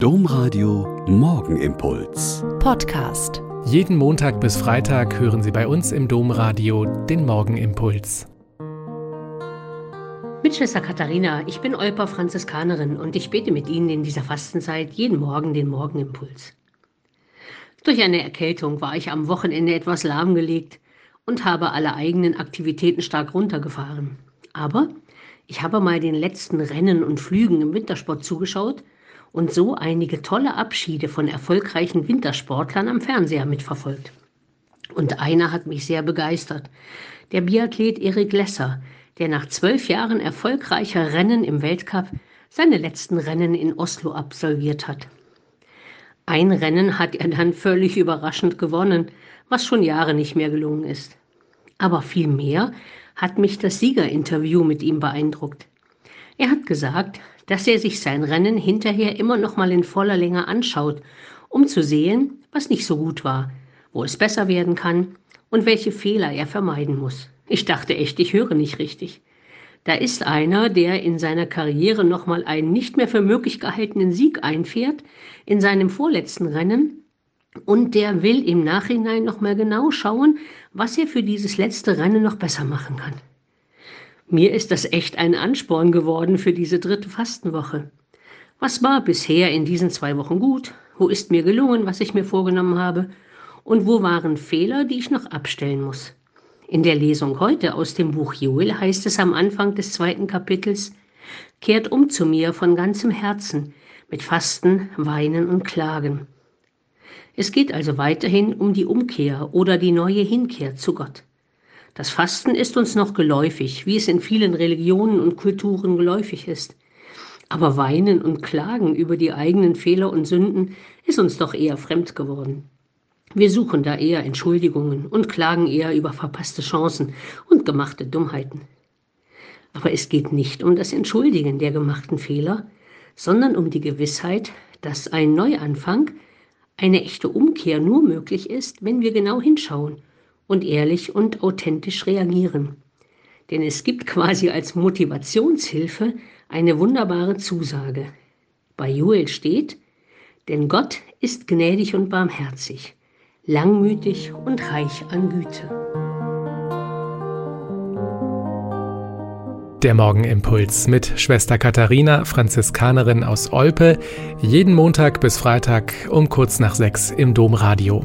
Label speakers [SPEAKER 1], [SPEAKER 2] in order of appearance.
[SPEAKER 1] Domradio Morgenimpuls.
[SPEAKER 2] Podcast.
[SPEAKER 3] Jeden Montag bis Freitag hören Sie bei uns im Domradio den Morgenimpuls.
[SPEAKER 4] Mit Schwester Katharina, ich bin Olper Franziskanerin und ich bete mit Ihnen in dieser Fastenzeit jeden Morgen den Morgenimpuls. Durch eine Erkältung war ich am Wochenende etwas lahmgelegt und habe alle eigenen Aktivitäten stark runtergefahren. Aber ich habe mal den letzten Rennen und Flügen im Wintersport zugeschaut und so einige tolle Abschiede von erfolgreichen Wintersportlern am Fernseher mitverfolgt. Und einer hat mich sehr begeistert. Der Biathlet Erik Lesser, der nach zwölf Jahren erfolgreicher Rennen im Weltcup seine letzten Rennen in Oslo absolviert hat. Ein Rennen hat er dann völlig überraschend gewonnen, was schon Jahre nicht mehr gelungen ist. Aber viel mehr hat mich das Siegerinterview mit ihm beeindruckt. Er hat gesagt, dass er sich sein Rennen hinterher immer noch mal in voller Länge anschaut, um zu sehen, was nicht so gut war, wo es besser werden kann und welche Fehler er vermeiden muss. Ich dachte echt, ich höre nicht richtig. Da ist einer, der in seiner Karriere noch mal einen nicht mehr für möglich gehaltenen Sieg einfährt in seinem vorletzten Rennen und der will im Nachhinein noch mal genau schauen, was er für dieses letzte Rennen noch besser machen kann. Mir ist das echt ein Ansporn geworden für diese dritte Fastenwoche. Was war bisher in diesen zwei Wochen gut? Wo ist mir gelungen, was ich mir vorgenommen habe? Und wo waren Fehler, die ich noch abstellen muss? In der Lesung heute aus dem Buch Joel heißt es am Anfang des zweiten Kapitels, Kehrt um zu mir von ganzem Herzen, mit Fasten, Weinen und Klagen. Es geht also weiterhin um die Umkehr oder die neue Hinkehr zu Gott. Das Fasten ist uns noch geläufig, wie es in vielen Religionen und Kulturen geläufig ist. Aber Weinen und Klagen über die eigenen Fehler und Sünden ist uns doch eher fremd geworden. Wir suchen da eher Entschuldigungen und klagen eher über verpasste Chancen und gemachte Dummheiten. Aber es geht nicht um das Entschuldigen der gemachten Fehler, sondern um die Gewissheit, dass ein Neuanfang, eine echte Umkehr nur möglich ist, wenn wir genau hinschauen und ehrlich und authentisch reagieren. Denn es gibt quasi als Motivationshilfe eine wunderbare Zusage. Bei Joel steht, denn Gott ist gnädig und barmherzig, langmütig und reich an Güte.
[SPEAKER 3] Der Morgenimpuls mit Schwester Katharina, Franziskanerin aus Olpe, jeden Montag bis Freitag um kurz nach sechs im Domradio.